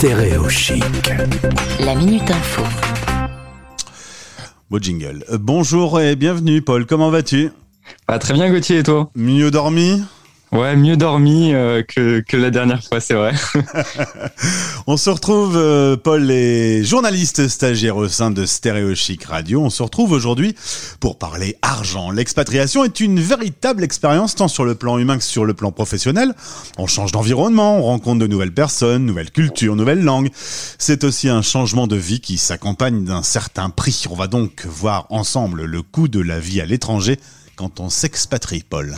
Stéréo chic. La minute info. Beau jingle. Euh, bonjour et bienvenue Paul, comment vas-tu? Bah, très bien Gauthier et toi? Mieux dormi? Ouais, mieux dormi euh, que, que la dernière fois, c'est vrai. On se retrouve, euh, Paul est journaliste stagiaire au sein de Stéréo Chic Radio. On se retrouve aujourd'hui pour parler argent. L'expatriation est une véritable expérience tant sur le plan humain que sur le plan professionnel. On change d'environnement, on rencontre de nouvelles personnes, nouvelles cultures, nouvelles langues. C'est aussi un changement de vie qui s'accompagne d'un certain prix. On va donc voir ensemble le coût de la vie à l'étranger quand on s'expatrie, Paul.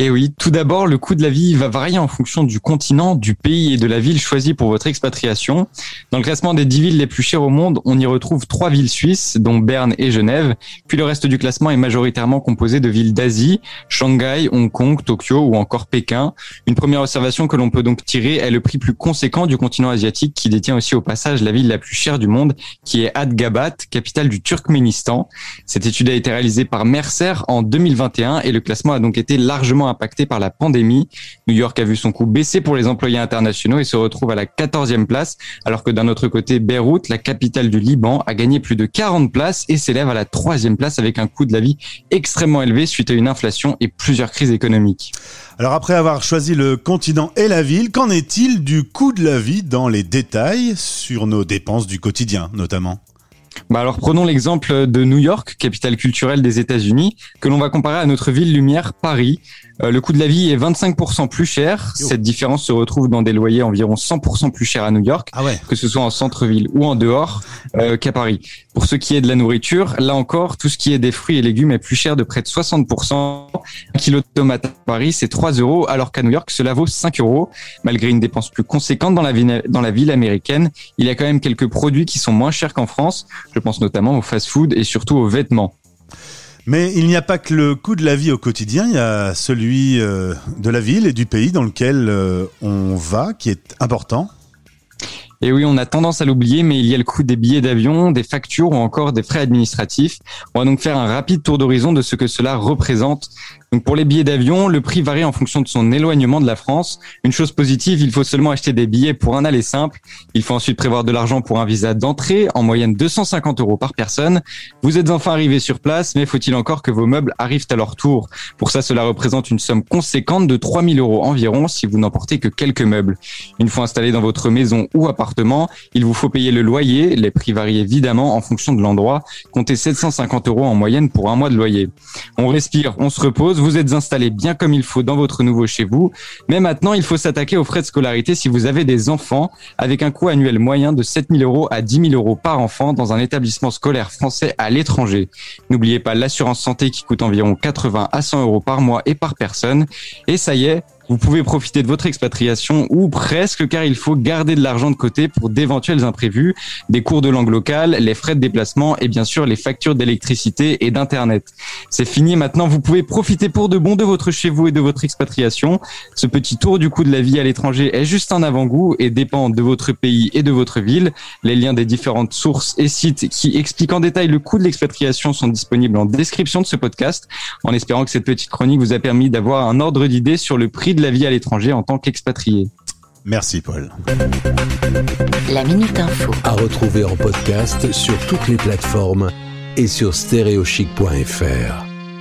Et oui, tout d'abord, le coût de la vie va varier en fonction du continent, du pays et de la ville choisie pour votre expatriation. Dans le classement des 10 villes les plus chères au monde, on y retrouve trois villes suisses, dont Berne et Genève. Puis le reste du classement est majoritairement composé de villes d'Asie, Shanghai, Hong Kong, Tokyo ou encore Pékin. Une première observation que l'on peut donc tirer est le prix plus conséquent du continent asiatique qui détient aussi au passage la ville la plus chère du monde, qui est Adgabat, capitale du Turkménistan. Cette étude a été réalisée par Mercer en 2021 et le classement a donc été largement impacté par la pandémie. New York a vu son coût baisser pour les employés internationaux et se retrouve à la 14e place, alors que d'un autre côté, Beyrouth, la capitale du Liban, a gagné plus de 40 places et s'élève à la troisième place avec un coût de la vie extrêmement élevé suite à une inflation et plusieurs crises économiques. Alors après avoir choisi le continent et la ville, qu'en est-il du coût de la vie dans les détails sur nos dépenses du quotidien notamment? Bah alors prenons l'exemple de New York, capitale culturelle des États-Unis, que l'on va comparer à notre ville lumière Paris. Euh, le coût de la vie est 25% plus cher. Cette différence se retrouve dans des loyers environ 100% plus chers à New York, Ah ouais. que ce soit en centre-ville ou en dehors euh, qu'à Paris. Pour ce qui est de la nourriture, là encore, tout ce qui est des fruits et légumes est plus cher de près de 60%. Un kilo de tomates à Paris, c'est 3 euros, alors qu'à New York, cela vaut 5 euros. Malgré une dépense plus conséquente dans la, ville, dans la ville américaine, il y a quand même quelques produits qui sont moins chers qu'en France. Je pense notamment au fast-food et surtout aux vêtements. Mais il n'y a pas que le coût de la vie au quotidien, il y a celui euh, de la ville et du pays dans lequel euh, on va qui est important. Et oui, on a tendance à l'oublier, mais il y a le coût des billets d'avion, des factures ou encore des frais administratifs. On va donc faire un rapide tour d'horizon de ce que cela représente. Donc pour les billets d'avion, le prix varie en fonction de son éloignement de la France. Une chose positive, il faut seulement acheter des billets pour un aller simple. Il faut ensuite prévoir de l'argent pour un visa d'entrée, en moyenne 250 euros par personne. Vous êtes enfin arrivé sur place, mais faut-il encore que vos meubles arrivent à leur tour? Pour ça, cela représente une somme conséquente de 3000 euros environ si vous n'emportez que quelques meubles. Une fois installé dans votre maison ou appartement, il vous faut payer le loyer. Les prix varient évidemment en fonction de l'endroit. Comptez 750 euros en moyenne pour un mois de loyer. On respire, on se repose. Vous êtes installé bien comme il faut dans votre nouveau chez vous. Mais maintenant, il faut s'attaquer aux frais de scolarité si vous avez des enfants, avec un coût annuel moyen de 7000 euros à 10 000 euros par enfant dans un établissement scolaire français à l'étranger. N'oubliez pas l'assurance santé qui coûte environ 80 à 100 euros par mois et par personne. Et ça y est, vous pouvez profiter de votre expatriation ou presque car il faut garder de l'argent de côté pour d'éventuels imprévus, des cours de langue locale, les frais de déplacement et bien sûr les factures d'électricité et d'internet. C'est fini maintenant, vous pouvez profiter pour de bon de votre chez vous et de votre expatriation. Ce petit tour du coût de la vie à l'étranger est juste un avant-goût et dépend de votre pays et de votre ville. Les liens des différentes sources et sites qui expliquent en détail le coût de l'expatriation sont disponibles en description de ce podcast en espérant que cette petite chronique vous a permis d'avoir un ordre d'idée sur le prix de la vie à l'étranger en tant qu'expatrié. Merci Paul. La minute info. À retrouver en podcast sur toutes les plateformes et sur stéréochic.fr.